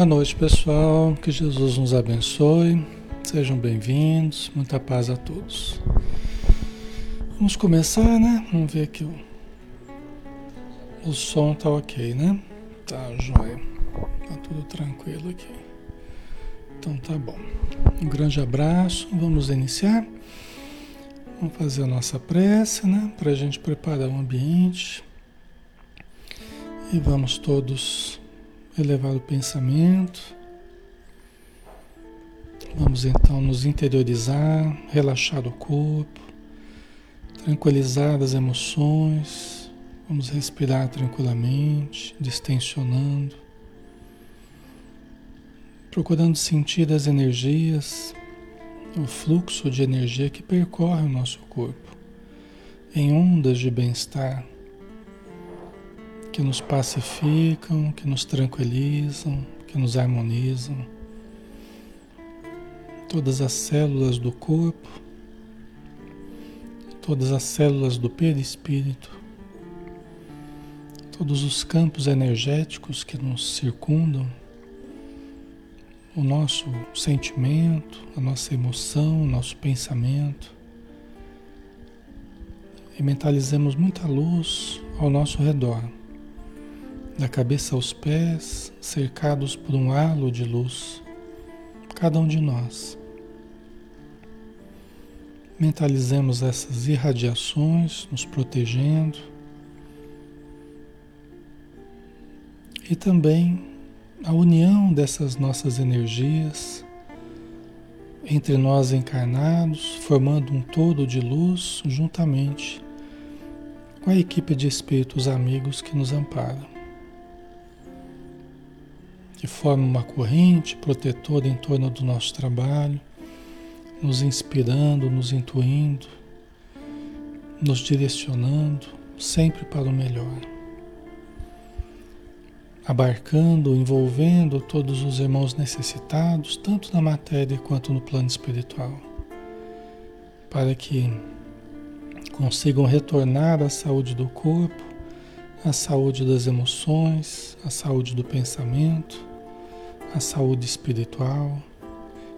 Boa noite, pessoal. Que Jesus nos abençoe. Sejam bem-vindos. Muita paz a todos. Vamos começar, né? Vamos ver aqui o, som tá ok, né? Tá jóia. Tá tudo tranquilo aqui. Então tá bom. Um grande abraço. Vamos iniciar. Vamos fazer a nossa prece, né? Para a gente preparar o ambiente. E vamos todos elevar o pensamento. Vamos então nos interiorizar, relaxar o corpo, tranquilizar as emoções. Vamos respirar tranquilamente, distensionando, procurando sentir as energias, o fluxo de energia que percorre o nosso corpo em ondas de bem-estar que nos pacificam, que nos tranquilizam, que nos harmonizam. Todas as células do corpo, todas as células do perispírito, todos os campos energéticos que nos circundam, o nosso sentimento, a nossa emoção, o nosso pensamento. E mentalizemos muita luz ao nosso redor da cabeça aos pés, cercados por um halo de luz, cada um de nós. Mentalizemos essas irradiações nos protegendo e também a união dessas nossas energias entre nós encarnados, formando um todo de luz juntamente com a equipe de espíritos amigos que nos amparam que forma uma corrente protetora em torno do nosso trabalho, nos inspirando, nos intuindo, nos direcionando sempre para o melhor. Abarcando, envolvendo todos os irmãos necessitados, tanto na matéria quanto no plano espiritual, para que consigam retornar à saúde do corpo, à saúde das emoções, à saúde do pensamento a saúde espiritual,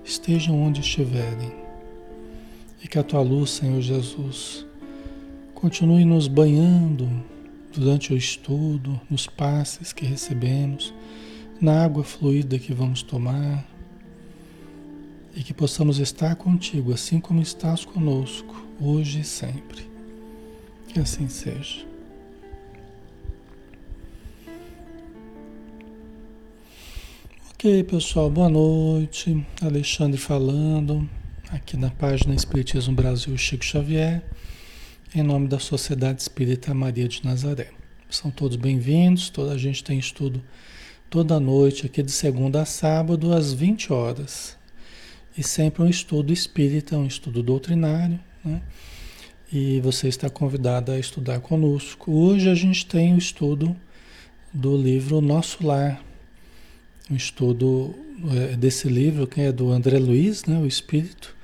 estejam onde estiverem. E que a tua luz, Senhor Jesus, continue nos banhando durante o estudo, nos passes que recebemos, na água fluida que vamos tomar, e que possamos estar contigo assim como estás conosco, hoje e sempre. Que assim seja. Ok, pessoal, boa noite. Alexandre falando, aqui na página Espiritismo Brasil Chico Xavier, em nome da Sociedade Espírita Maria de Nazaré. São todos bem-vindos, toda a gente tem estudo toda noite, aqui de segunda a sábado, às 20 horas. E sempre um estudo espírita, um estudo doutrinário, né? E você está convidado a estudar conosco. Hoje a gente tem o estudo do livro Nosso Lar, um estudo é, desse livro, que é do André Luiz, né, o Espírito,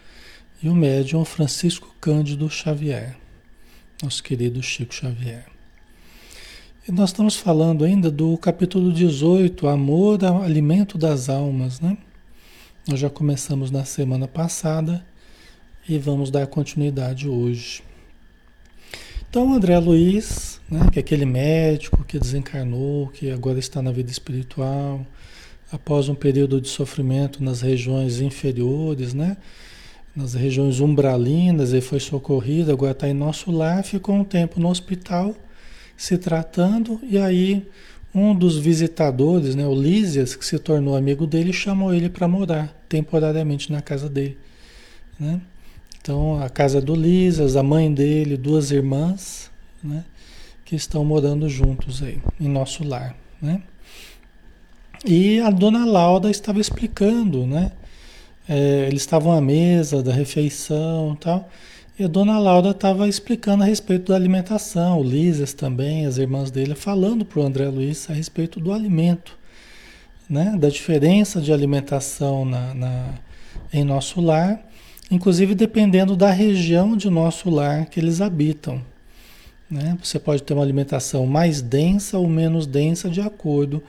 e o médium Francisco Cândido Xavier, nosso querido Chico Xavier. E nós estamos falando ainda do capítulo 18, Amor, Alimento das Almas, né? Nós já começamos na semana passada e vamos dar continuidade hoje. Então, André Luiz, né, que é aquele médico que desencarnou, que agora está na vida espiritual, após um período de sofrimento nas regiões inferiores, né? nas regiões umbralinas, ele foi socorrido, agora está em nosso lar, ficou um tempo no hospital se tratando, e aí um dos visitadores, né, o Lísias, que se tornou amigo dele, chamou ele para morar temporariamente na casa dele. Né? Então, a casa do Lísias, a mãe dele, duas irmãs, né, que estão morando juntos aí, em nosso lar. Né? E a dona Laura estava explicando, né? É, eles estavam à mesa da refeição e tal. E a dona Laura estava explicando a respeito da alimentação, o Lises também, as irmãs dele, falando para o André Luiz a respeito do alimento, né? da diferença de alimentação na, na, em nosso lar, inclusive dependendo da região de nosso lar que eles habitam. Né? Você pode ter uma alimentação mais densa ou menos densa de acordo com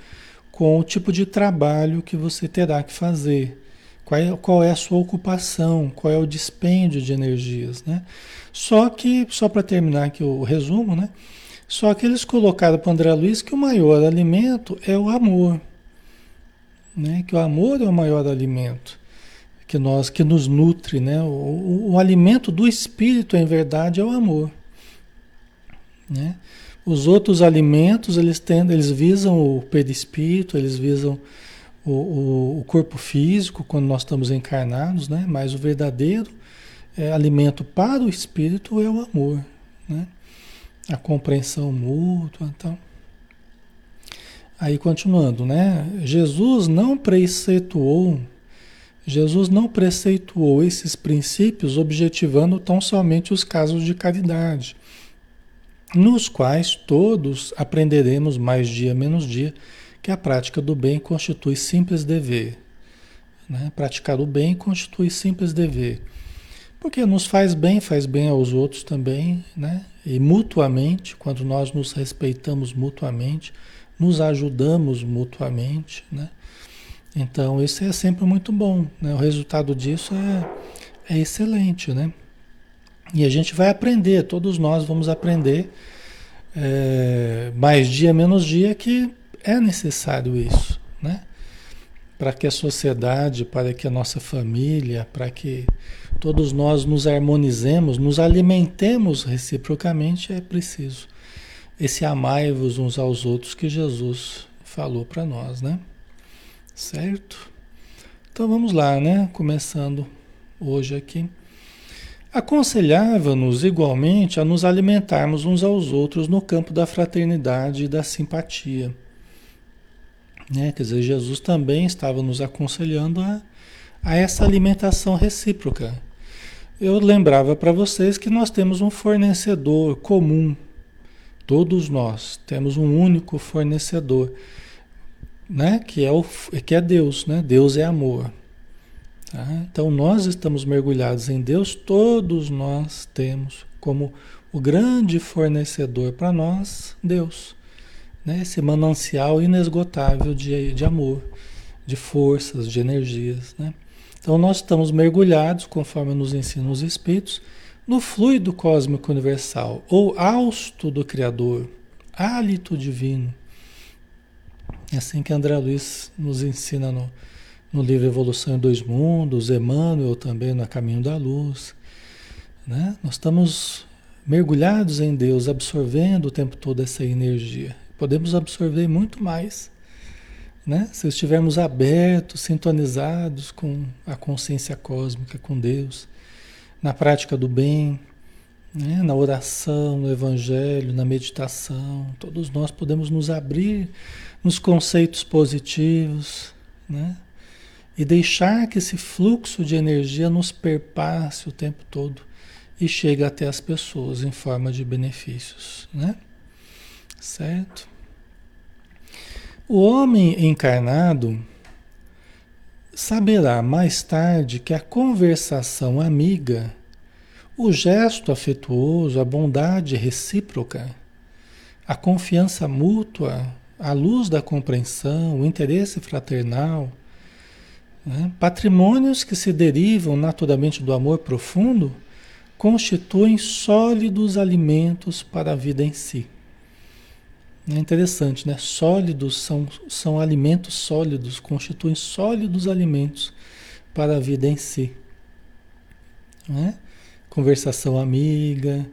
com o tipo de trabalho que você terá que fazer. Qual é, qual é a sua ocupação, qual é o dispêndio de energias, né? Só que, só para terminar aqui o resumo, né? Só que eles colocaram para André Luiz que o maior alimento é o amor, né? Que o amor é o maior alimento que nós que nos nutre, né? O, o, o alimento do espírito, em verdade, é o amor, né? Os outros alimentos, eles tendem, eles visam o perispírito, eles visam o, o, o, corpo físico quando nós estamos encarnados, né? Mas o verdadeiro é, alimento para o espírito é o amor, né? A compreensão mútua, então. Aí continuando, né? Jesus não preceituou, Jesus não preceituou esses princípios objetivando tão somente os casos de caridade nos quais todos aprenderemos mais dia menos dia que a prática do bem constitui simples dever. Né? Praticar o bem constitui simples dever. Porque nos faz bem, faz bem aos outros também, né? E mutuamente, quando nós nos respeitamos mutuamente, nos ajudamos mutuamente, né? Então, isso é sempre muito bom, né? O resultado disso é, é excelente, né? E a gente vai aprender, todos nós vamos aprender é, mais dia menos dia que é necessário isso, né? Para que a sociedade, para que a nossa família, para que todos nós nos harmonizemos, nos alimentemos reciprocamente, é preciso esse amai-vos uns aos outros que Jesus falou para nós, né? Certo? Então vamos lá, né? Começando hoje aqui. Aconselhava-nos igualmente a nos alimentarmos uns aos outros no campo da fraternidade e da simpatia. Né? Quer dizer, Jesus também estava nos aconselhando a, a essa alimentação recíproca. Eu lembrava para vocês que nós temos um fornecedor comum, todos nós temos um único fornecedor, né? que, é o, que é Deus, né? Deus é amor. Tá? Então nós estamos mergulhados em Deus, todos nós temos como o grande fornecedor para nós, Deus. Né? Esse manancial inesgotável de, de amor, de forças, de energias. Né? Então nós estamos mergulhados, conforme nos ensinam os Espíritos, no fluido cósmico universal, ou hausto do Criador, hálito divino. É assim que André Luiz nos ensina no, no livro Evolução em Dois Mundos, Emmanuel também no Caminho da Luz. Né? Nós estamos mergulhados em Deus, absorvendo o tempo todo essa energia. Podemos absorver muito mais né? se estivermos abertos, sintonizados com a consciência cósmica, com Deus, na prática do bem, né? na oração, no Evangelho, na meditação. Todos nós podemos nos abrir nos conceitos positivos. Né? E deixar que esse fluxo de energia nos perpasse o tempo todo e chegue até as pessoas em forma de benefícios, né? Certo? O homem encarnado saberá mais tarde que a conversação amiga, o gesto afetuoso, a bondade recíproca, a confiança mútua, a luz da compreensão, o interesse fraternal, né? Patrimônios que se derivam naturalmente do amor profundo constituem sólidos alimentos para a vida em si. É interessante, né? Sólidos são, são alimentos sólidos, constituem sólidos alimentos para a vida em si. Né? Conversação amiga,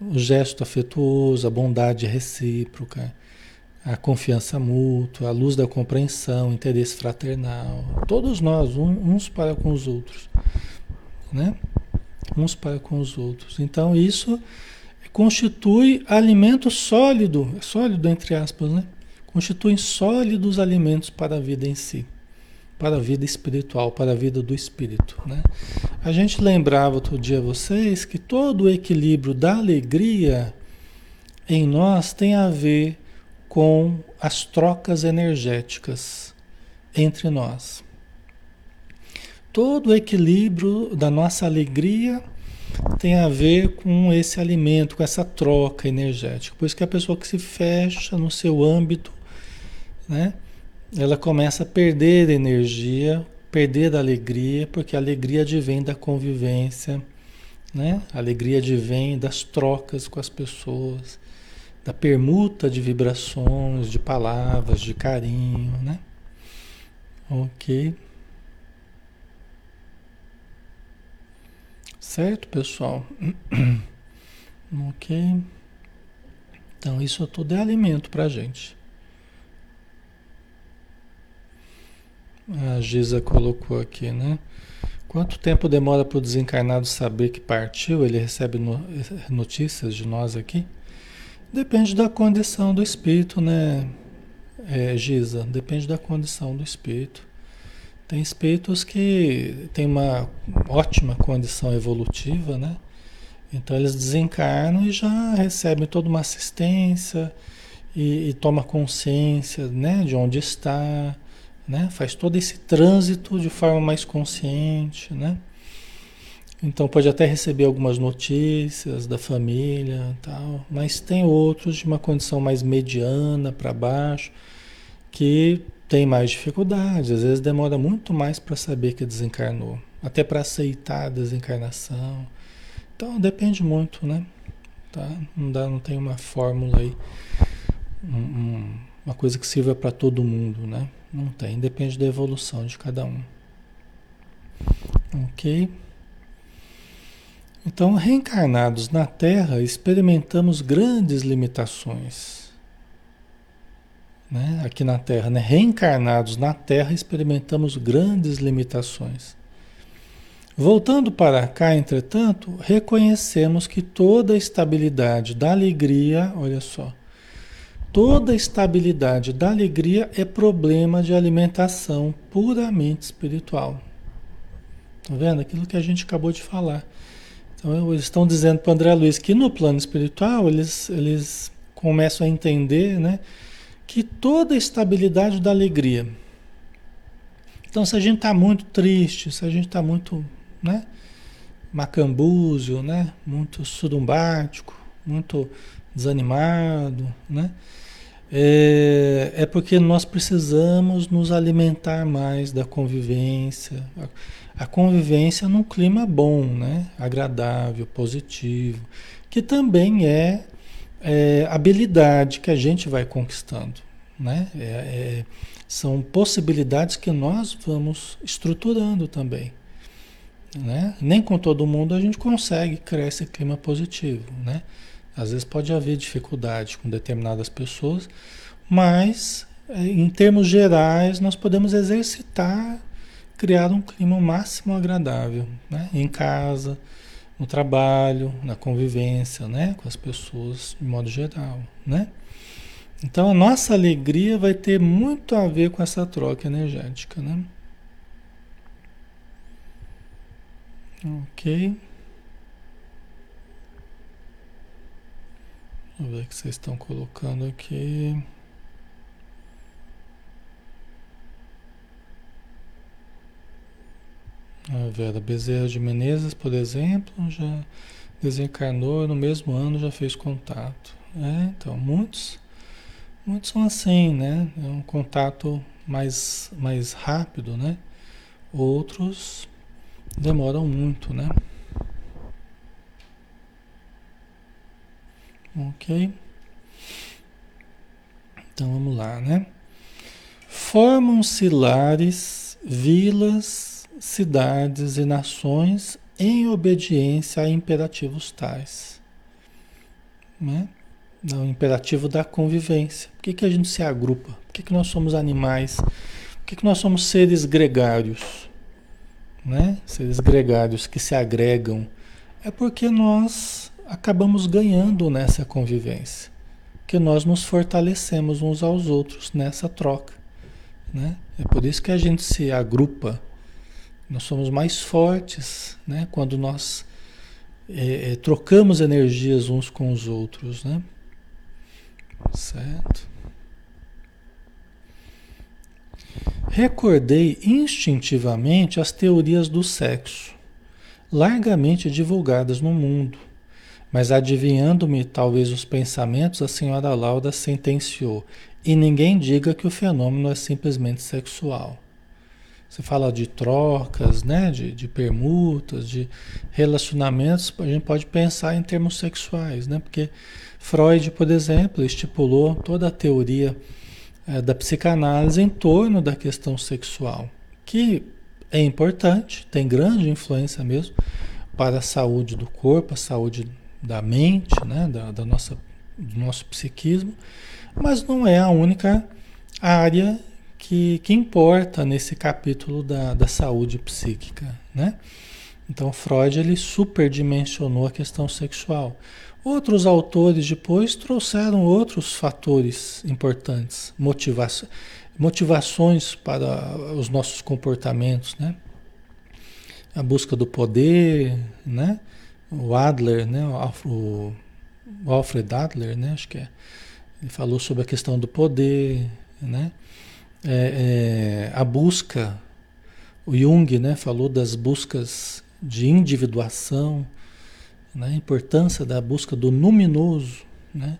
o gesto afetuoso, a bondade recíproca, a confiança mútua, a luz da compreensão, interesse fraternal, todos nós, uns para com os outros, né? Uns para com os outros. Então isso constitui alimento sólido, sólido entre aspas, né? Constituem sólidos alimentos para a vida em si, para a vida espiritual, para a vida do espírito, né? A gente lembrava outro dia a vocês que todo o equilíbrio da alegria em nós tem a ver com as trocas energéticas entre nós. Todo o equilíbrio da nossa alegria tem a ver com esse alimento, com essa troca energética. Por isso que a pessoa que se fecha no seu âmbito, né? ela começa a perder energia, perder a alegria, porque a alegria advém da convivência, né? A alegria advém das trocas com as pessoas, da permuta de vibrações, de palavras, de carinho, né? Ok. Certo, pessoal? ok. Então, isso tudo é alimento para a gente. A Giza colocou aqui, né? Quanto tempo demora para o desencarnado saber que partiu? Ele recebe no, notícias de nós aqui? Depende da condição do espírito, né, é, Giza? Depende da condição do espírito. Tem espíritos que têm uma ótima condição evolutiva, né? Então eles desencarnam e já recebem toda uma assistência e, e toma consciência, né, de onde está, né? Faz todo esse trânsito de forma mais consciente, né? Então pode até receber algumas notícias da família, tal, mas tem outros de uma condição mais mediana para baixo que tem mais dificuldades, às vezes demora muito mais para saber que desencarnou, até para aceitar a desencarnação. Então depende muito, né? Tá? Não dá, não tem uma fórmula aí, um, um, uma coisa que sirva para todo mundo, né? Não tem, depende da evolução de cada um. Ok? Então, reencarnados na Terra, experimentamos grandes limitações. Né? Aqui na Terra, né? reencarnados na Terra, experimentamos grandes limitações. Voltando para cá, entretanto, reconhecemos que toda a estabilidade da alegria, olha só, Toda a estabilidade da alegria é problema de alimentação puramente espiritual. Tá vendo? Aquilo que a gente acabou de falar. Então, eles estão dizendo para André Luiz que no plano espiritual eles, eles começam a entender né, que toda estabilidade da alegria. Então, se a gente está muito triste, se a gente está muito né, macambúzio, né, muito surumbático, muito desanimado, né? É, é porque nós precisamos nos alimentar mais da convivência. A, convivência num clima bom, né? agradável, positivo, que também é, é habilidade que a gente vai conquistando. Né? É, é, são possibilidades que nós vamos estruturando também. Né? Nem com todo mundo a gente consegue criar esse clima positivo. Né? Às vezes pode haver dificuldade com determinadas pessoas, mas é, em termos gerais nós podemos exercitar, criar um clima máximo agradável, né? Em casa, no trabalho, na convivência, né? Com as pessoas de modo geral, né? Então a nossa alegria vai ter muito a ver com essa troca energética, né? Ok. Vamos ver o que vocês estão colocando aqui. A Vera Bezerra de Menezes, por exemplo, já desencarnou no mesmo ano já fez contato. É, então, muitos, muitos são assim, né? É um contato mais, mais rápido, né? Outros demoram muito, né? Ok? Então vamos lá, né? Formam-se lares, vilas, cidades e nações em obediência a imperativos tais. Né? O imperativo da convivência. Por que, que a gente se agrupa? Por que, que nós somos animais? Por que, que nós somos seres gregários? Né? Seres gregários que se agregam. É porque nós acabamos ganhando nessa convivência, que nós nos fortalecemos uns aos outros nessa troca. Né? É por isso que a gente se agrupa. Nós somos mais fortes né? quando nós é, é, trocamos energias uns com os outros. Né? Certo? Recordei instintivamente as teorias do sexo, largamente divulgadas no mundo mas adivinhando-me talvez os pensamentos, a senhora Laura sentenciou: e ninguém diga que o fenômeno é simplesmente sexual. Você fala de trocas, né? de, de permutas, de relacionamentos, a gente pode pensar em termos sexuais, né? porque Freud, por exemplo, estipulou toda a teoria é, da psicanálise em torno da questão sexual, que é importante, tem grande influência mesmo para a saúde do corpo, a saúde da mente, né? da, da nossa, do nosso psiquismo, mas não é a única área que, que importa nesse capítulo da, da saúde psíquica. Né? Então Freud ele superdimensionou a questão sexual. Outros autores depois trouxeram outros fatores importantes, motiva motivações para os nossos comportamentos, né? A busca do poder, né? O Adler, né? O, Alfred Adler, né? Acho que é. Ele falou sobre a questão do poder, né? É, é, a busca, o Jung, né? Falou das buscas de individuação, né? a importância da busca do luminoso, né?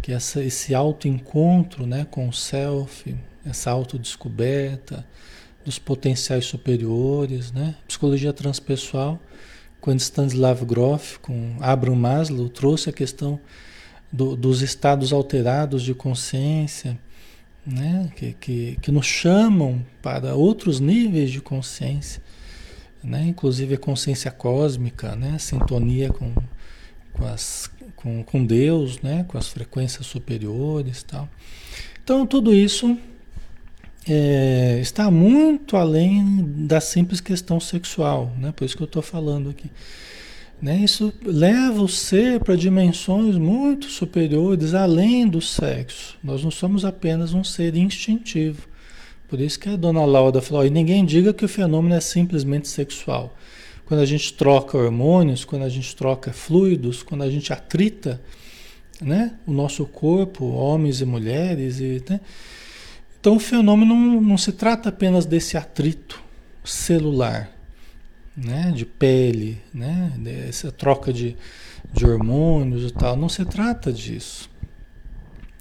que é essa, esse autoencontro né? com o self, essa autodescoberta dos potenciais superiores. Né? Psicologia transpessoal, com Stanislav Grof, com Abraham Maslow, trouxe a questão do, dos estados alterados de consciência, né? que, que, que nos chamam para outros níveis de consciência né? inclusive a consciência cósmica, né? a sintonia com, com, as, com, com Deus, né? com as frequências superiores tal. Então tudo isso é, está muito além da simples questão sexual, né? por isso que eu estou falando aqui. Né? Isso leva o ser para dimensões muito superiores, além do sexo. Nós não somos apenas um ser instintivo. Por isso que a dona Laura falou, e ninguém diga que o fenômeno é simplesmente sexual. Quando a gente troca hormônios, quando a gente troca fluidos, quando a gente atrita né, o nosso corpo, homens e mulheres, e, né, então o fenômeno não, não se trata apenas desse atrito celular, né, de pele, né, dessa troca de, de hormônios e tal, não se trata disso.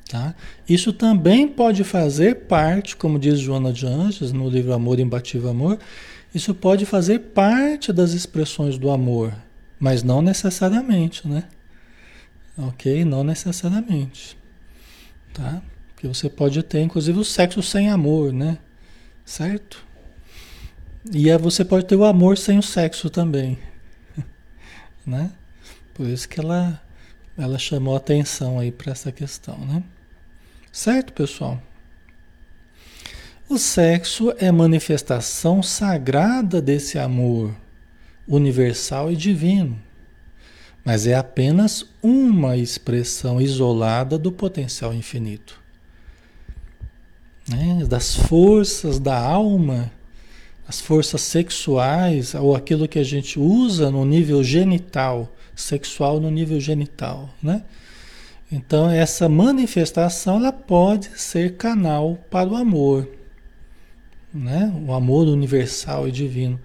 Tá? Isso também pode fazer parte, como diz Joana de Anjos no livro Amor Imbatível Amor, isso pode fazer parte das expressões do amor, mas não necessariamente, né? Ok? Não necessariamente. Tá? Porque você pode ter, inclusive, o sexo sem amor, né? Certo? E é, você pode ter o amor sem o sexo também. né? Por isso que ela, ela chamou atenção aí para essa questão, né? Certo, pessoal? O sexo é manifestação sagrada desse amor universal e divino, mas é apenas uma expressão isolada do potencial infinito. Né? Das forças da alma, as forças sexuais, ou aquilo que a gente usa no nível genital, sexual no nível genital, né? Então essa manifestação ela pode ser canal para o amor, né? O amor universal e divino.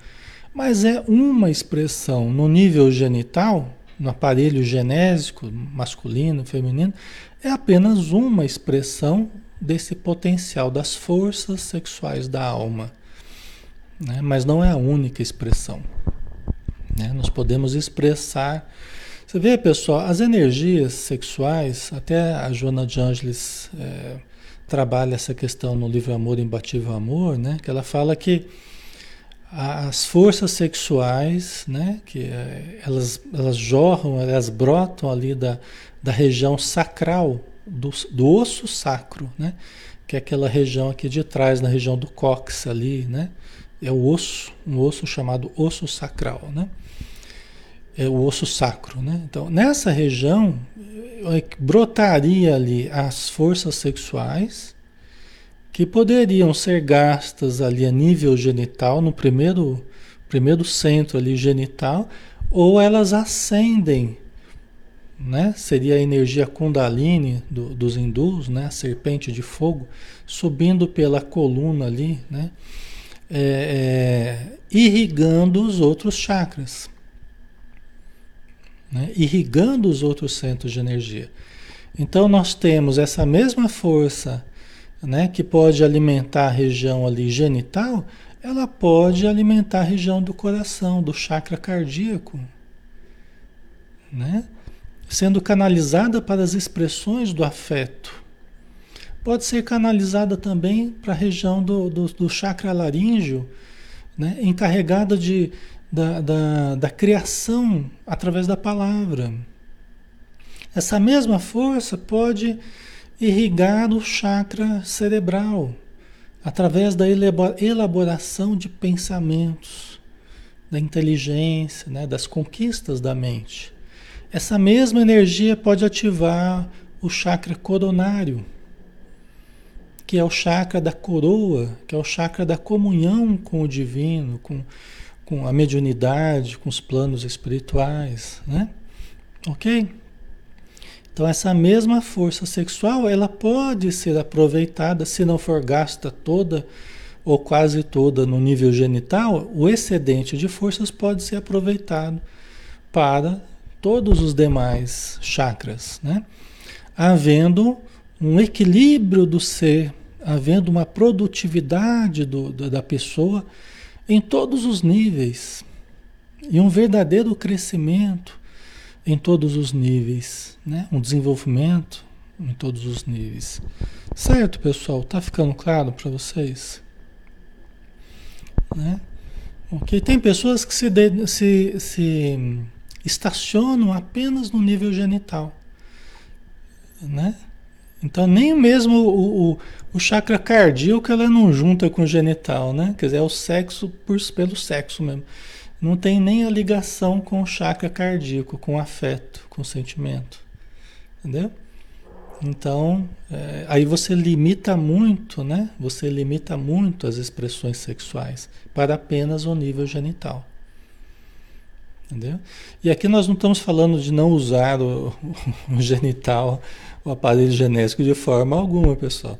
Mas é uma expressão no nível genital, no aparelho genésico, masculino, feminino, é apenas uma expressão desse potencial das forças sexuais da alma. Né? Mas não é a única expressão. Né? Nós podemos expressar você vê, pessoal, as energias sexuais, até a Joana de Ângeles é, trabalha essa questão no livro Amor Imbatível Amor, né? Que ela fala que as forças sexuais, né? Que é, elas, elas jorram, elas brotam ali da, da região sacral, do, do osso sacro, né? Que é aquela região aqui de trás, na região do cóccix ali, né? É o osso, um osso chamado osso sacral, né? é o osso sacro, né? Então, nessa região é brotaria ali as forças sexuais que poderiam ser gastas ali a nível genital, no primeiro, primeiro centro ali genital, ou elas ascendem, né? Seria a energia Kundalini do, dos hindus, né? A serpente de fogo, subindo pela coluna ali, né? É, é, irrigando os outros chakras né? irrigando os outros centros de energia. Então nós temos essa mesma força né, que pode alimentar a região ali genital, ela pode alimentar a região do coração, do chakra cardíaco, né? Sendo canalizada para as expressões do afeto. Pode ser canalizada também para a região do, do, do chakra laríngeo, né? encarregada de, da, da, da criação através da palavra. Essa mesma força pode irrigar o chakra cerebral através da elaboração de pensamentos, da inteligência, né, das conquistas da mente. Essa mesma energia pode ativar o chakra coronário, que é o chakra da coroa, que é o chakra da comunhão com o divino, com, com a mediunidade, com os planos espirituais, né? Ok? Então essa mesma força sexual, ela pode ser aproveitada, se não for gasta toda ou quase toda no nível genital, o excedente de forças pode ser aproveitado para todos os demais chakras, né? Havendo um equilíbrio do ser, havendo uma produtividade do, da pessoa em todos os níveis e um verdadeiro crescimento em todos os níveis, né? Um desenvolvimento em todos os níveis. Certo, pessoal? Tá ficando claro para vocês? Né? Tem pessoas que se, de, se, se estacionam apenas no nível genital, né? Então nem mesmo o, o, o, chakra cardíaco ela não junta com o genital, né? Quer dizer, é o sexo por, pelo sexo mesmo não tem nem a ligação com o chakra cardíaco, com o afeto, com o sentimento. Entendeu? Então, é, aí você limita muito, né? Você limita muito as expressões sexuais para apenas o nível genital. Entendeu? E aqui nós não estamos falando de não usar o, o genital, o aparelho genético de forma alguma, pessoal.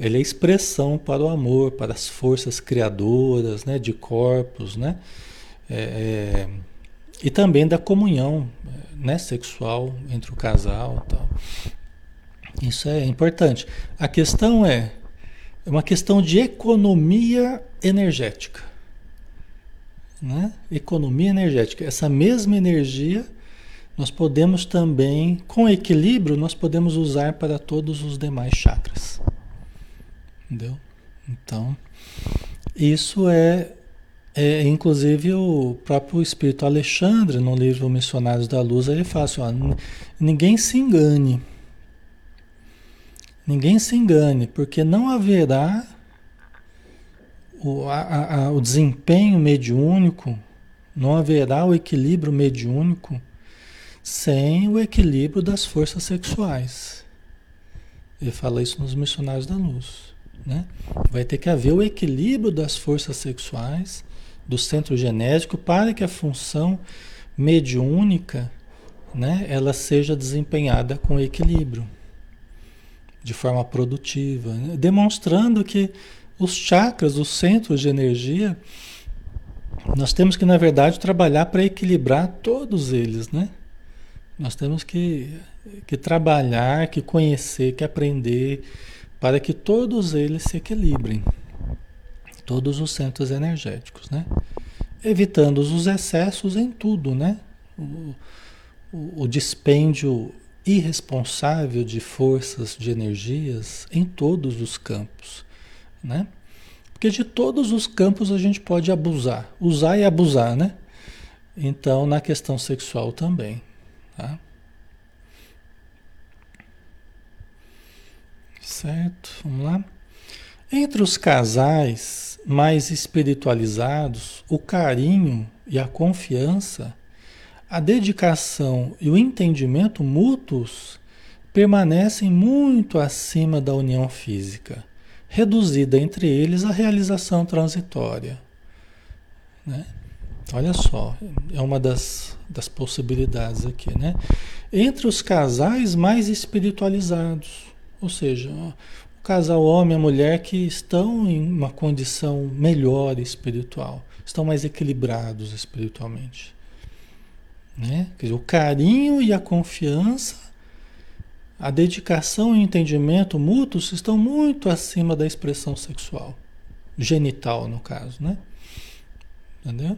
Ele é expressão para o amor, para as forças criadoras, né, de corpos, né? É, é, e também da comunhão né, sexual entre o casal tal. Isso é importante. A questão é, é uma questão de economia energética. Né? Economia energética. Essa mesma energia nós podemos também, com equilíbrio, nós podemos usar para todos os demais chakras. Entendeu? Então, isso é é, inclusive o próprio Espírito Alexandre, no livro Missionários da Luz, ele fala assim, ó, ninguém se engane. Ninguém se engane, porque não haverá o, a, a, o desempenho mediúnico, não haverá o equilíbrio mediúnico sem o equilíbrio das forças sexuais. Ele fala isso nos Missionários da Luz. Né? Vai ter que haver o equilíbrio das forças sexuais do centro genético para que a função mediúnica né, ela seja desempenhada com equilíbrio, de forma produtiva, né? demonstrando que os chakras, os centros de energia, nós temos que, na verdade, trabalhar para equilibrar todos eles, né? Nós temos que, que trabalhar, que conhecer, que aprender, para que todos eles se equilibrem todos os centros energéticos, né? Evitando os excessos em tudo, né? O, o, o dispêndio irresponsável de forças, de energias em todos os campos, né? Porque de todos os campos a gente pode abusar, usar e abusar, né? Então, na questão sexual também, tá? Certo, vamos lá. Entre os casais, mais espiritualizados, o carinho e a confiança, a dedicação e o entendimento mútuos permanecem muito acima da união física, reduzida entre eles a realização transitória. Né? Olha só, é uma das, das possibilidades aqui, né? Entre os casais mais espiritualizados, ou seja, casal homem e mulher que estão em uma condição melhor espiritual, estão mais equilibrados espiritualmente. Né? Quer dizer, o carinho e a confiança, A dedicação e o entendimento mútuos estão muito acima da expressão sexual, genital no caso, né? Entendeu?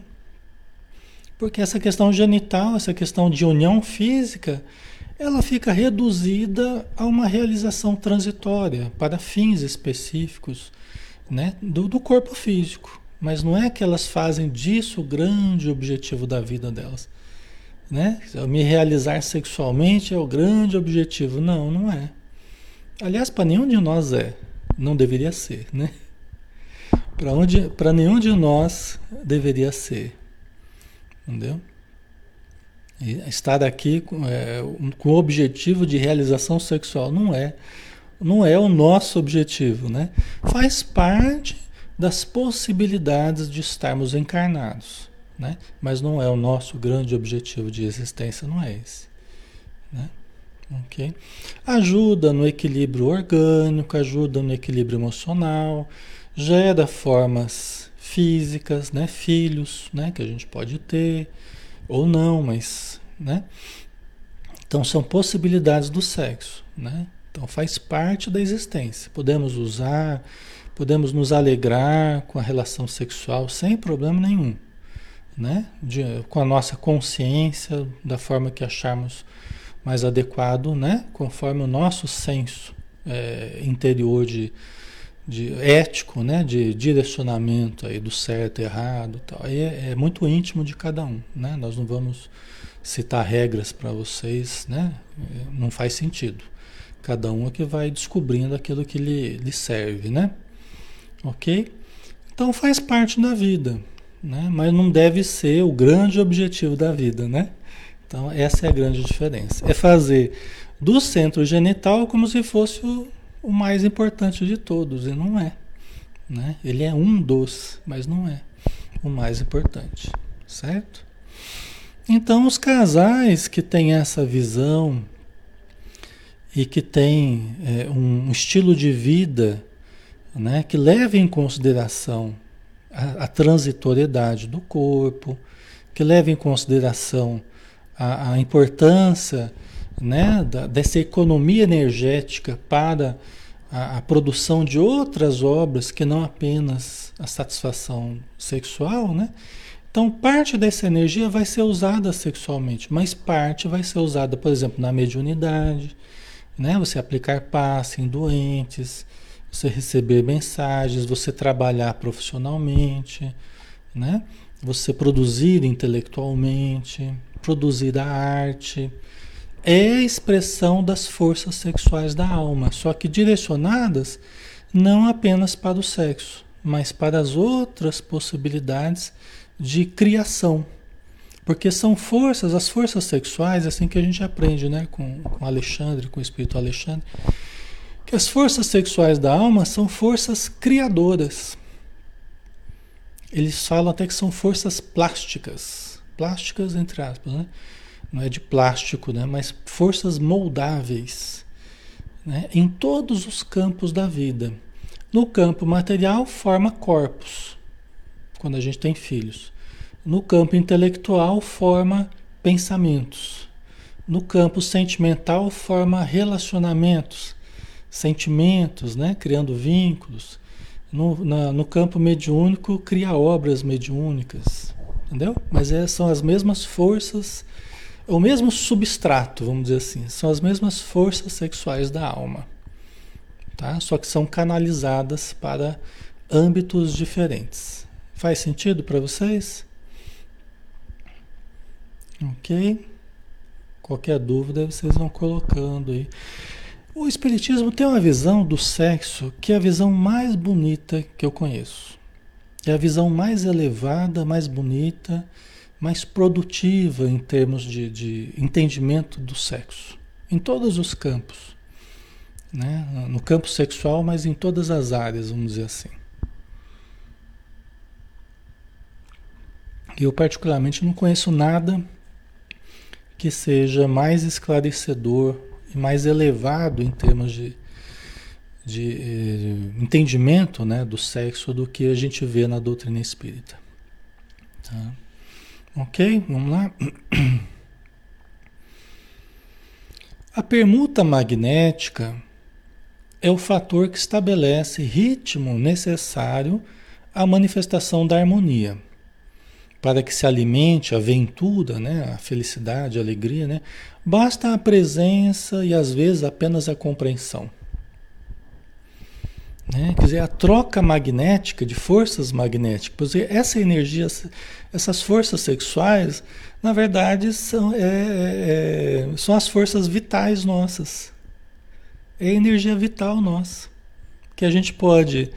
Porque essa questão genital, essa questão de união física, ela fica reduzida a uma realização transitória para fins específicos né, do, do corpo físico. Mas não é que elas fazem disso o grande objetivo da vida delas. Né? Me realizar sexualmente é o grande objetivo. Não, não é. Aliás, para nenhum de nós é. Não deveria ser, né? Para nenhum de nós deveria ser. Entendeu? E estar aqui com, é, com o objetivo de realização sexual não é. Não é o nosso objetivo, né? Faz parte das possibilidades de estarmos encarnados, né? Mas não é o nosso grande objetivo de existência, não é esse, né? Ok? Ajuda no equilíbrio orgânico, ajuda no equilíbrio emocional, gera formas físicas, né? Filhos, né? Que a gente pode ter ou não, mas, né? Então são possibilidades do sexo, né? Então faz parte da existência. Podemos usar, podemos nos alegrar com a relação sexual sem problema nenhum, né? De, com a nossa consciência, da forma que acharmos mais adequado, né? Conforme o nosso senso é, interior de, de ético, né? De direcionamento aí do certo, errado, tal. Aí é, é muito íntimo de cada um, né? Nós não vamos citar regras para vocês, né? Não faz sentido. Cada um é que vai descobrindo aquilo que lhe, lhe serve, né? Ok? Então faz parte da vida, né? mas não deve ser o grande objetivo da vida, né? Então essa é a grande diferença. É fazer do centro genital como se fosse o, o mais importante de todos, e não é. Né? Ele é um dos, mas não é o mais importante, certo? Então os casais que têm essa visão e que têm é, um estilo de vida né, que leve em consideração a, a, transitoriedade do corpo, que leve em consideração a, a importância né, da, dessa economia energética para a, a, produção de outras obras que não apenas a satisfação sexual, né? Então, parte dessa energia vai ser usada sexualmente, mas parte vai ser usada, por exemplo, na mediunidade, né? Você aplicar passe em doentes, você receber mensagens, você trabalhar profissionalmente, né? Você produzir intelectualmente, produzir a arte, é a expressão das forças sexuais da alma, só que direcionadas não apenas para o sexo, mas para as outras possibilidades de criação. Porque são forças, as forças sexuais, assim que a gente aprende né, com, com Alexandre, com o espírito Alexandre, que as forças sexuais da alma são forças criadoras. Eles falam até que são forças plásticas. Plásticas, entre aspas, né? Não é de plástico, né? Mas forças moldáveis. Né? Em todos os campos da vida. No campo material, forma corpos. Quando a gente tem filhos. No campo intelectual, forma pensamentos. No campo sentimental, forma relacionamentos sentimentos, né? criando vínculos. No, na, no campo mediúnico, cria obras mediúnicas, entendeu? Mas é, são as mesmas forças, o mesmo substrato, vamos dizer assim, são as mesmas forças sexuais da alma, tá? Só que são canalizadas para âmbitos diferentes. Faz sentido para vocês? Ok? Qualquer dúvida vocês vão colocando aí. O Espiritismo tem uma visão do sexo que é a visão mais bonita que eu conheço. É a visão mais elevada, mais bonita, mais produtiva em termos de, de entendimento do sexo. Em todos os campos. Né? No campo sexual, mas em todas as áreas, vamos dizer assim. Eu, particularmente, não conheço nada que seja mais esclarecedor mais elevado em termos de, de eh, entendimento né, do sexo do que a gente vê na doutrina espírita. Tá? Ok? Vamos lá? A permuta magnética é o fator que estabelece ritmo necessário à manifestação da harmonia. Para que se alimente a ventura, né, a felicidade, a alegria, né, basta a presença e às vezes apenas a compreensão. Né? Quer dizer, a troca magnética de forças magnéticas, essa energia, essas forças sexuais, na verdade, são, é, é, é são as forças vitais nossas. É a energia vital nossa, que a gente pode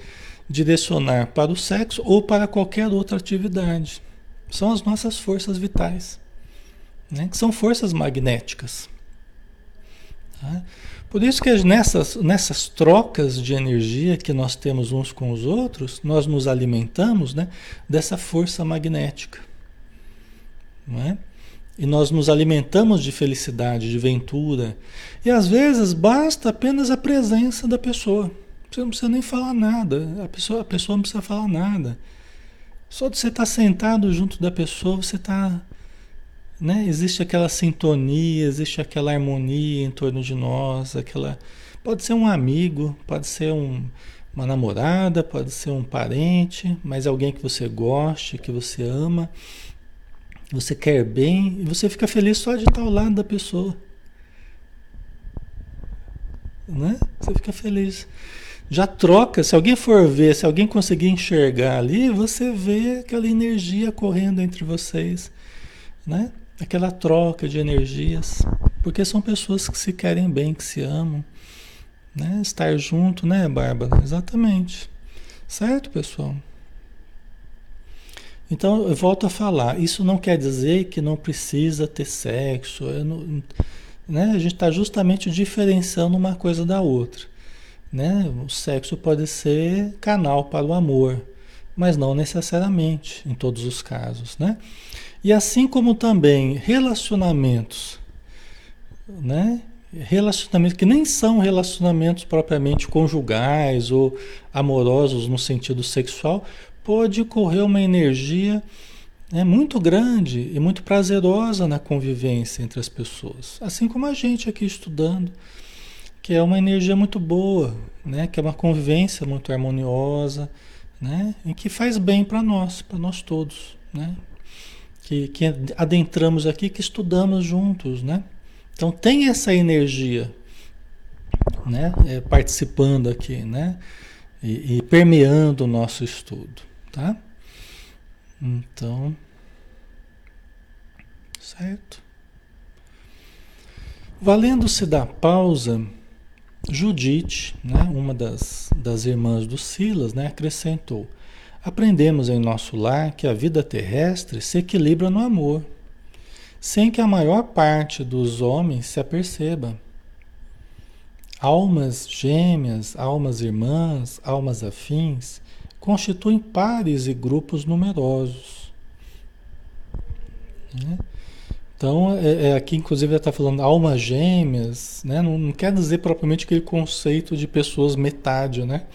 direcionar para o sexo ou para qualquer outra atividade. São as nossas forças vitais, né? que são forças magnéticas. Tá? Por isso que nessas, nessas trocas de energia que nós temos uns com os outros, nós nos alimentamos né, dessa força magnética. Não é? E nós nos alimentamos de felicidade, de ventura. E às vezes basta apenas a presença da pessoa. Você não precisa nem falar nada. A pessoa, a pessoa não precisa falar nada. Só de você estar sentado junto da pessoa, você está. Né? Existe aquela sintonia, existe aquela harmonia em torno de nós, aquela. Pode ser um amigo, pode ser um, uma namorada, pode ser um parente, mas alguém que você goste, que você ama você quer bem e você fica feliz só de estar ao lado da pessoa. Né? Você fica feliz. Já troca, se alguém for ver, se alguém conseguir enxergar ali, você vê aquela energia correndo entre vocês, né? Aquela troca de energias, porque são pessoas que se querem bem, que se amam, né? Estar junto, né, Bárbara? Exatamente. Certo, pessoal? Então, eu volto a falar, isso não quer dizer que não precisa ter sexo, não, né? a gente está justamente diferenciando uma coisa da outra. Né? O sexo pode ser canal para o amor, mas não necessariamente em todos os casos. Né? E assim como também relacionamentos, né? relacionamentos que nem são relacionamentos propriamente conjugais ou amorosos no sentido sexual, pode correr uma energia né, muito grande e muito prazerosa na convivência entre as pessoas. Assim como a gente aqui estudando, que é uma energia muito boa, né, que é uma convivência muito harmoniosa, né, e que faz bem para nós, para nós todos, né, que, que adentramos aqui, que estudamos juntos, né. Então tem essa energia, né, é, participando aqui, né, e, e permeando o nosso estudo tá? Então, certo? Valendo-se da pausa, Judite, né, uma das, das irmãs do Silas, né, acrescentou: Aprendemos em nosso lar que a vida terrestre se equilibra no amor, sem que a maior parte dos homens se aperceba. Almas gêmeas, almas irmãs, almas afins, constituem pares e grupos numerosos. Né? Então, é, é, aqui inclusive está falando almas gêmeas, né? Não, não, quer dizer propriamente aquele conceito de pessoas metade, né?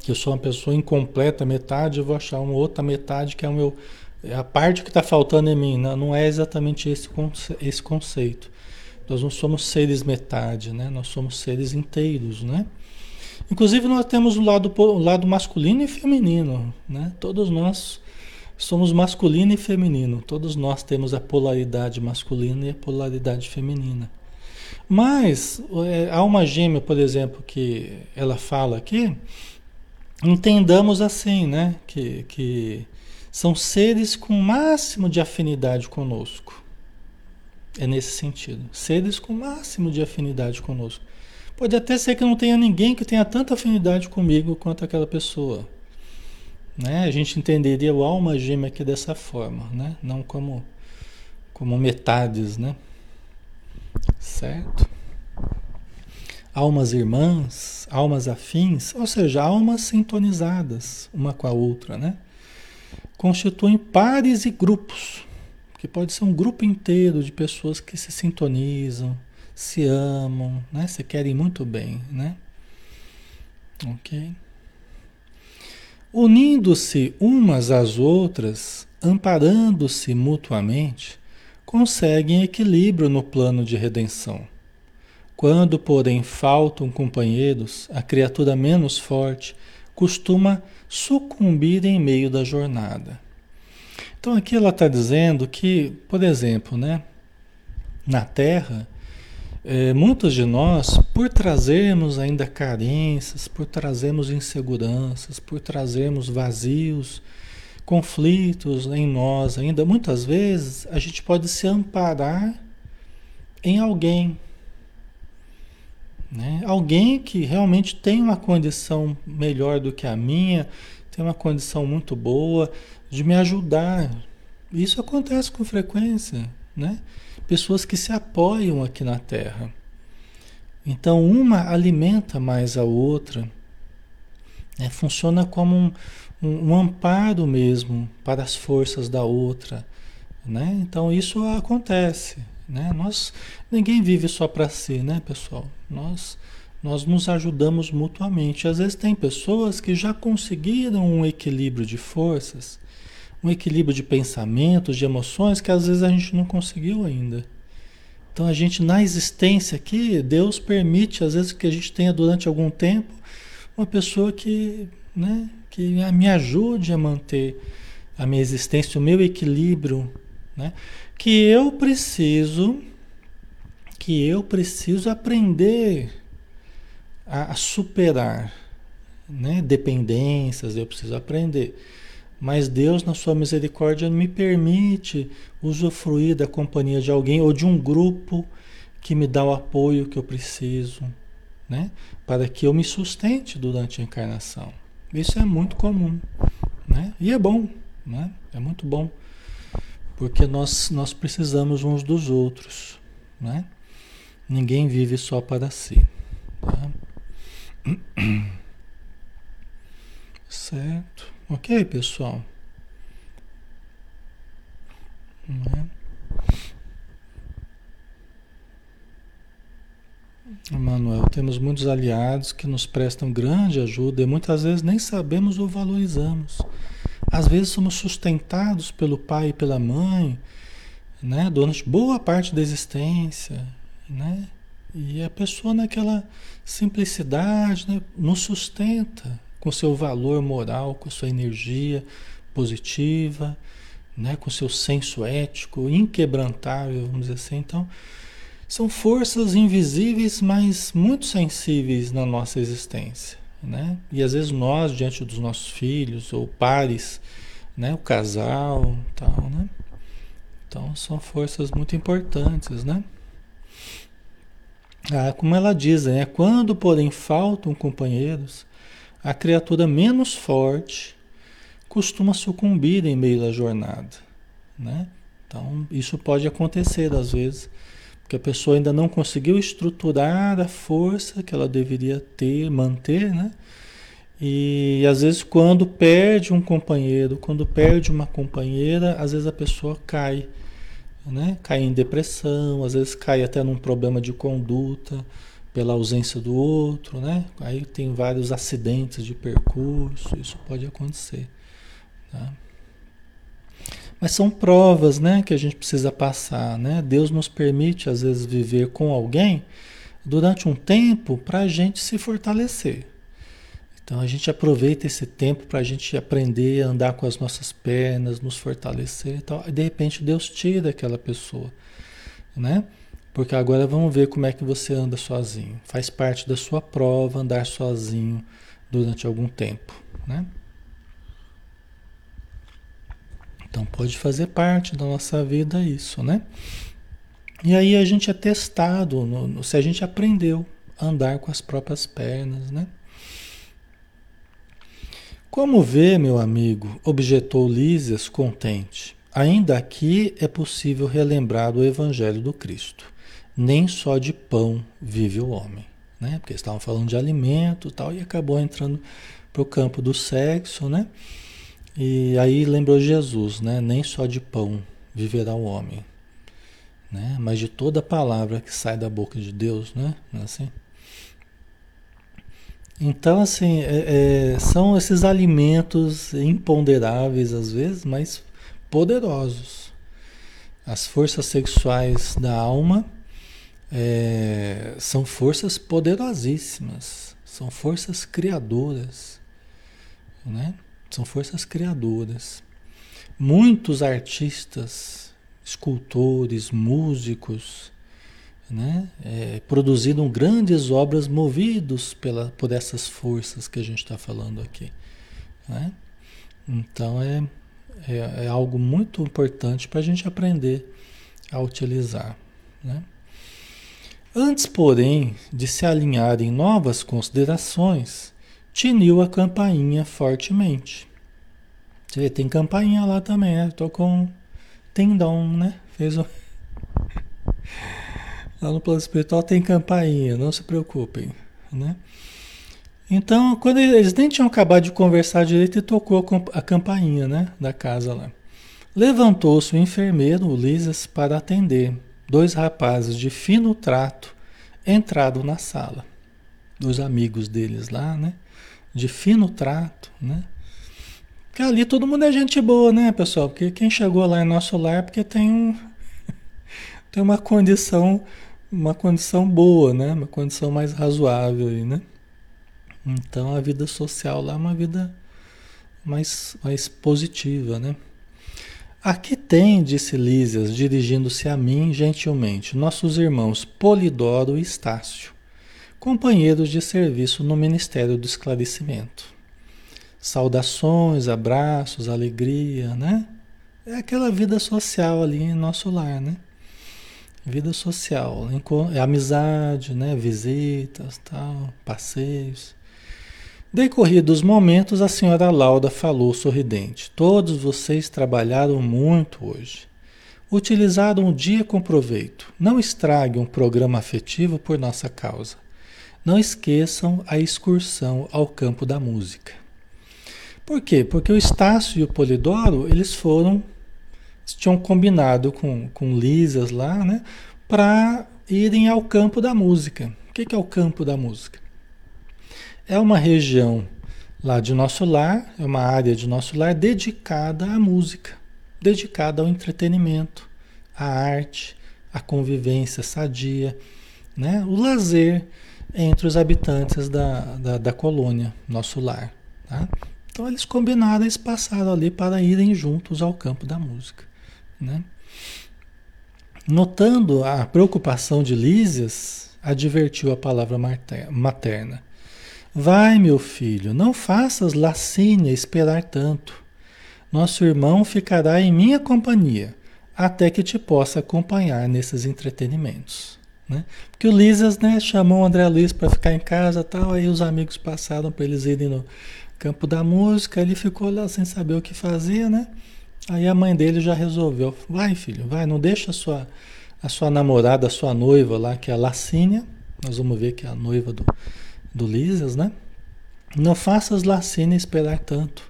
Que eu sou uma pessoa incompleta, metade, eu vou achar uma outra metade que é o meu, é a parte que está faltando em mim. Não, não é exatamente esse, esse conceito. Nós não somos seres metade, né? Nós somos seres inteiros, né? Inclusive nós temos o lado, o lado masculino e feminino, né? Todos nós somos masculino e feminino, todos nós temos a polaridade masculina e a polaridade feminina. Mas é, há uma gêmea, por exemplo, que ela fala aqui, entendamos assim, né? Que, que são seres com máximo de afinidade conosco. É nesse sentido. Seres com máximo de afinidade conosco. Pode até ser que não tenha ninguém que tenha tanta afinidade comigo quanto aquela pessoa. Né? A gente entenderia o alma gêmea aqui dessa forma, né? não como, como metades, né? Certo? Almas irmãs, almas afins, ou seja, almas sintonizadas uma com a outra, né? Constituem pares e grupos, que pode ser um grupo inteiro de pessoas que se sintonizam, se amam, né? Se querem muito bem, né? Ok? Unindo-se umas às outras, amparando-se mutuamente, conseguem equilíbrio no plano de redenção, Quando, porém, faltam companheiros, a criatura menos forte costuma sucumbir em meio da jornada. Então aqui ela está dizendo que, por exemplo, né, na Terra, é, muitos de nós, por trazermos ainda carências, por trazermos inseguranças, por trazermos vazios, conflitos em nós ainda, muitas vezes a gente pode se amparar em alguém. Né? Alguém que realmente tem uma condição melhor do que a minha, tem uma condição muito boa de me ajudar. Isso acontece com frequência, né? Pessoas que se apoiam aqui na Terra. Então, uma alimenta mais a outra. Né? Funciona como um, um, um amparo mesmo para as forças da outra. Né? Então, isso acontece. Né? Nós, ninguém vive só para si, né, pessoal? Nós, nós nos ajudamos mutuamente. Às vezes tem pessoas que já conseguiram um equilíbrio de forças, um equilíbrio de pensamentos, de emoções, que às vezes a gente não conseguiu ainda. Então a gente, na existência aqui, Deus permite, às vezes, que a gente tenha durante algum tempo uma pessoa que, né, que me ajude a manter a minha existência, o meu equilíbrio, né? que eu preciso que eu preciso aprender a, a superar, né? Dependências, eu preciso aprender. Mas Deus, na sua misericórdia, me permite usufruir da companhia de alguém ou de um grupo que me dá o apoio que eu preciso, né? Para que eu me sustente durante a encarnação. Isso é muito comum, né? E é bom, né? É muito bom porque nós, nós precisamos uns dos outros, né? Ninguém vive só para si. Tá? Certo? Ok, pessoal? Né? Manuel, temos muitos aliados que nos prestam grande ajuda e muitas vezes nem sabemos ou valorizamos. Às vezes somos sustentados pelo pai e pela mãe, né, durante boa parte da existência, né? E a pessoa naquela simplicidade, né, nos sustenta com seu valor moral, com sua energia positiva, né, com seu senso ético inquebrantável, vamos dizer assim. Então, são forças invisíveis, mas muito sensíveis na nossa existência. Né? E às vezes nós, diante dos nossos filhos ou pares, né? o casal, tal, né? Então são forças muito importantes, né? Ah, como ela diz, né? quando porém faltam companheiros, a criatura menos forte costuma sucumbir em meio da jornada, né? Então isso pode acontecer às vezes porque a pessoa ainda não conseguiu estruturar a força que ela deveria ter, manter, né? E às vezes quando perde um companheiro, quando perde uma companheira, às vezes a pessoa cai, né? Cai em depressão, às vezes cai até num problema de conduta pela ausência do outro, né? Aí tem vários acidentes de percurso, isso pode acontecer, tá? Mas são provas, né, que a gente precisa passar, né? Deus nos permite às vezes viver com alguém durante um tempo para a gente se fortalecer. Então a gente aproveita esse tempo para a gente aprender a andar com as nossas pernas, nos fortalecer e tal. E de repente Deus tira aquela pessoa, né? Porque agora vamos ver como é que você anda sozinho. Faz parte da sua prova andar sozinho durante algum tempo, né? Então pode fazer parte da nossa vida isso, né? E aí a gente é testado no, no, se a gente aprendeu a andar com as próprias pernas, né? Como vê, meu amigo, objetou Lísias contente. Ainda aqui é possível relembrar do Evangelho do Cristo. Nem só de pão vive o homem, né? Porque estavam falando de alimento e tal, e acabou entrando para o campo do sexo, né? E aí lembrou Jesus, né? Nem só de pão viverá o homem, né? Mas de toda palavra que sai da boca de Deus, né? É assim? Então, assim, é, é, são esses alimentos imponderáveis às vezes, mas poderosos. As forças sexuais da alma é, são forças poderosíssimas, são forças criadoras, né? São forças criadoras. Muitos artistas, escultores, músicos, né? É, produziram grandes obras movidos pela, por essas forças que a gente está falando aqui. Né? Então é, é, é, algo muito importante para a gente aprender a utilizar. Né? Antes, porém, de se alinhar em novas considerações, tiniu a campainha fortemente. Você vê, tem campainha lá também, né? Tô com tendão, né? Fez o... Lá no plano espiritual tem campainha, não se preocupem, né? Então, quando eles nem tinham acabado de conversar direito, ele tocou a campainha, né, da casa lá. Levantou-se o enfermeiro, Ulisses, para atender. Dois rapazes de fino trato entraram na sala. Dois amigos deles lá, né? De fino trato, né? Porque ali todo mundo é gente boa, né, pessoal? Porque quem chegou lá em nosso lar é porque tem um tem uma condição uma condição boa, né? Uma condição mais razoável aí, né? Então a vida social lá é uma vida mais, mais positiva, né? Aqui tem, disse Lísias, dirigindo-se a mim gentilmente, nossos irmãos Polidoro e Estácio, companheiros de serviço no Ministério do Esclarecimento. Saudações, abraços, alegria, né? É aquela vida social ali em nosso lar, né? Vida social, amizade, né? Visitas, tal, passeios. Decorridos momentos, a senhora Lauda falou sorridente: Todos vocês trabalharam muito hoje. Utilizaram o dia com proveito. Não estraguem um programa afetivo por nossa causa. Não esqueçam a excursão ao campo da música. Por quê? Porque o Estácio e o Polidoro, eles foram tinham combinado com, com Lisas lá, né? Para irem ao campo da música. O que é o campo da música? É uma região lá de nosso lar, é uma área de nosso lar dedicada à música, dedicada ao entretenimento, à arte, à convivência sadia, né? o lazer entre os habitantes da, da, da colônia, nosso lar. Tá? Então eles combinaram, eles passaram ali para irem juntos ao campo da música. Né? Notando a preocupação de Lísias, advertiu a palavra materna. Vai, meu filho, não faças Lacínia esperar tanto. Nosso irmão ficará em minha companhia, até que te possa acompanhar nesses entretenimentos. Né? Porque o Lísias né, chamou o André Luiz para ficar em casa tal, aí os amigos passaram para eles irem no campo da música, ele ficou lá sem saber o que fazer, né? Aí a mãe dele já resolveu, vai filho, vai, não deixa a sua, a sua namorada, a sua noiva lá, que é a Lacínia, nós vamos ver que é a noiva do, do Lísias, né? Não faças Lacínia esperar tanto,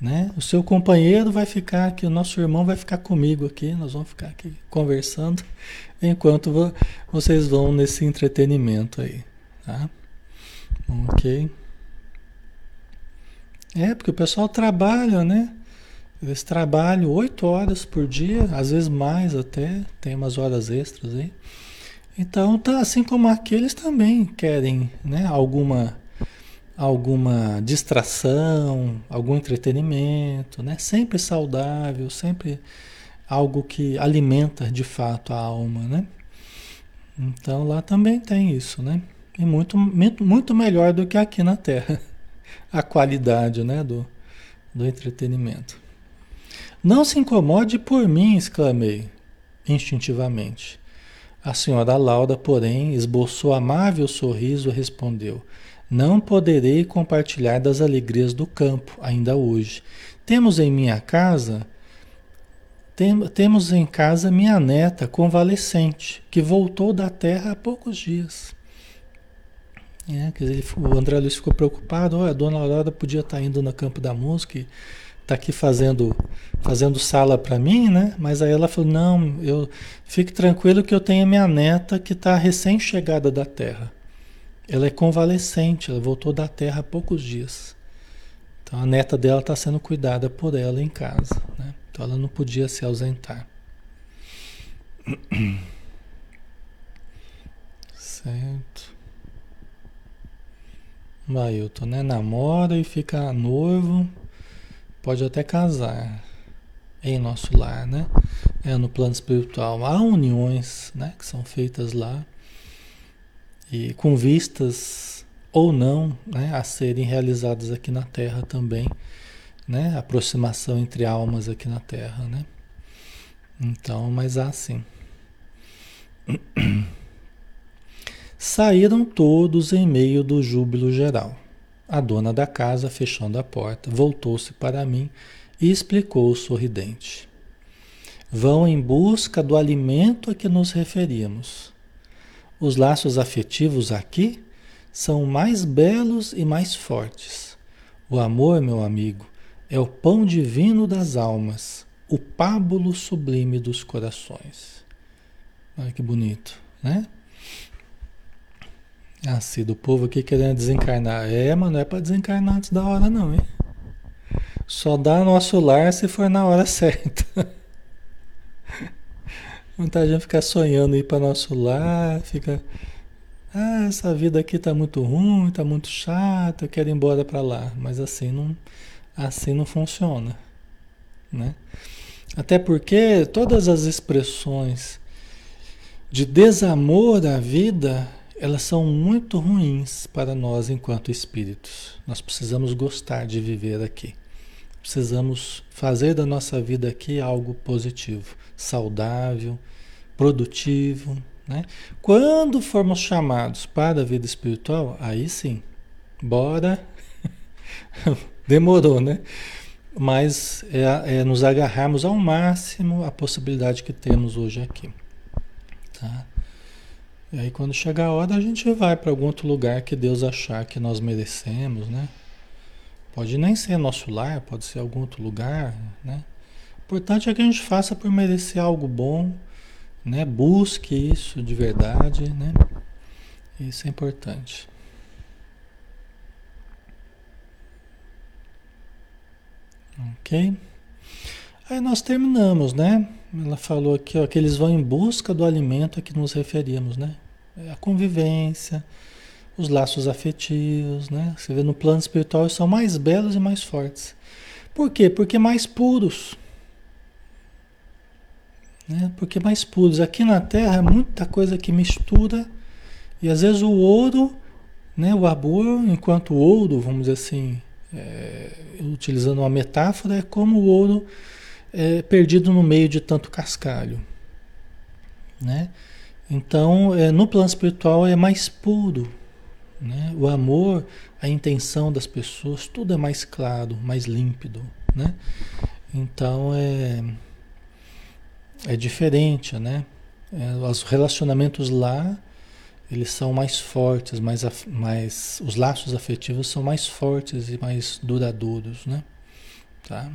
né? O seu companheiro vai ficar aqui, o nosso irmão vai ficar comigo aqui, nós vamos ficar aqui conversando, enquanto vo, vocês vão nesse entretenimento aí, tá? Ok? É, porque o pessoal trabalha, né? Eles trabalham oito horas por dia, às vezes mais até, tem umas horas extras aí. Então, tá, assim como aqueles também querem né, alguma, alguma distração, algum entretenimento, né? sempre saudável, sempre algo que alimenta de fato a alma. Né? Então lá também tem isso, né? E muito, muito melhor do que aqui na Terra, a qualidade né, do, do entretenimento. Não se incomode por mim, exclamei instintivamente. A senhora Lauda, porém, esboçou amável sorriso e respondeu: Não poderei compartilhar das alegrias do campo, ainda hoje. Temos em minha casa. Tem, temos em casa minha neta convalescente, que voltou da terra há poucos dias. É, quer dizer, o André Luiz ficou preocupado, olha, a dona Aurora podia estar indo no campo da música e tá aqui fazendo fazendo sala para mim, né? Mas aí ela falou: "Não, eu fique tranquilo que eu tenho minha neta que está recém-chegada da Terra. Ela é convalescente, ela voltou da Terra há poucos dias. Então a neta dela está sendo cuidada por ela em casa, né? Então ela não podia se ausentar. Certo. Mailton, né? Namora e fica noivo, pode até casar em nosso lar, né? É, no plano espiritual. Há uniões, né? Que são feitas lá e com vistas ou não, né? A serem realizadas aqui na Terra também, né? Aproximação entre almas aqui na Terra, né? Então, mas há sim. Saíram todos em meio do júbilo geral. A dona da casa, fechando a porta, voltou-se para mim e explicou sorridente. Vão em busca do alimento a que nos referimos. Os laços afetivos aqui são mais belos e mais fortes. O amor, meu amigo, é o pão divino das almas, o pábulo sublime dos corações. Olha que bonito, né? Assim, do povo aqui querendo desencarnar. É, mas não é para desencarnar antes da hora, não, hein? Só dá nosso lar se for na hora certa. Muita gente ficar sonhando ir para nosso lar, fica. Ah, essa vida aqui tá muito ruim, tá muito chata, eu quero ir embora para lá. Mas assim não, assim não funciona, né? Até porque todas as expressões de desamor à vida elas são muito ruins para nós enquanto espíritos. Nós precisamos gostar de viver aqui. Precisamos fazer da nossa vida aqui algo positivo, saudável, produtivo. Né? Quando formos chamados para a vida espiritual, aí sim, bora. Demorou, né? Mas é, é nos agarrarmos ao máximo a possibilidade que temos hoje aqui. Tá? E aí quando chegar a hora a gente vai para algum outro lugar que Deus achar que nós merecemos, né? Pode nem ser nosso lar, pode ser algum outro lugar, né? O importante é que a gente faça por merecer algo bom, né? Busque isso de verdade, né? Isso é importante. Ok? Aí nós terminamos, né? Ela falou aqui ó, que eles vão em busca do alimento a que nos referimos, né? É a convivência, os laços afetivos, né? Você vê no plano espiritual eles são mais belos e mais fortes. Por quê? Porque mais puros. Né? Porque mais puros. Aqui na Terra é muita coisa que mistura e às vezes o ouro, né? O amor, enquanto o ouro, vamos dizer assim, é, utilizando uma metáfora, é como o ouro é, perdido no meio de tanto cascalho, né? Então, é, no plano espiritual é mais puro. Né? O amor, a intenção das pessoas, tudo é mais claro, mais límpido. Né? Então, é, é diferente. Né? É, os relacionamentos lá, eles são mais fortes, mais, mais, os laços afetivos são mais fortes e mais duradouros. Né? Tá?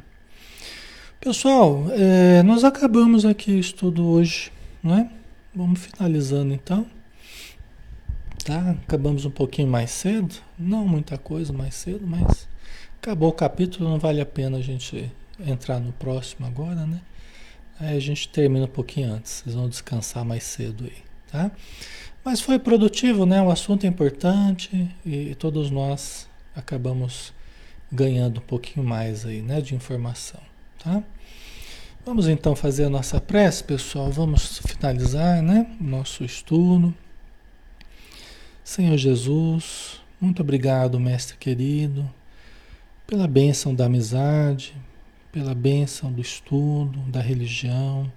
Pessoal, é, nós acabamos aqui o estudo hoje, não é? Vamos finalizando então. Tá? Acabamos um pouquinho mais cedo. Não muita coisa mais cedo, mas acabou o capítulo, não vale a pena a gente entrar no próximo agora, né? Aí a gente termina um pouquinho antes. Vocês vão descansar mais cedo aí, tá? Mas foi produtivo, né? O assunto é importante e todos nós acabamos ganhando um pouquinho mais aí, né, de informação, tá? Vamos então fazer a nossa prece, pessoal. Vamos finalizar, né? Nosso estudo. Senhor Jesus, muito obrigado, mestre querido, pela bênção da amizade, pela bênção do estudo, da religião,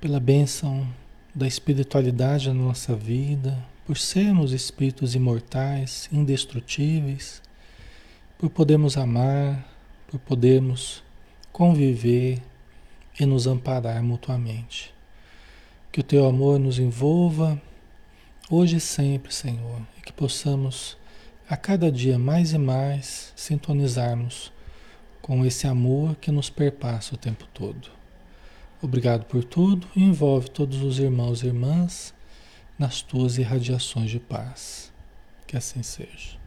pela bênção da espiritualidade na nossa vida, por sermos espíritos imortais, indestrutíveis, por podermos amar, por podermos conviver e nos amparar mutuamente. Que o teu amor nos envolva hoje e sempre, Senhor, e que possamos a cada dia mais e mais sintonizarmos com esse amor que nos perpassa o tempo todo. Obrigado por tudo e envolve todos os irmãos e irmãs nas tuas irradiações de paz. Que assim seja.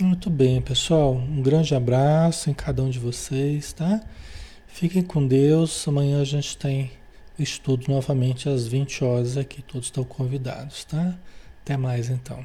Muito bem, pessoal. Um grande abraço em cada um de vocês, tá? Fiquem com Deus. Amanhã a gente tem estudo novamente às 20 horas aqui. Todos estão convidados, tá? Até mais então.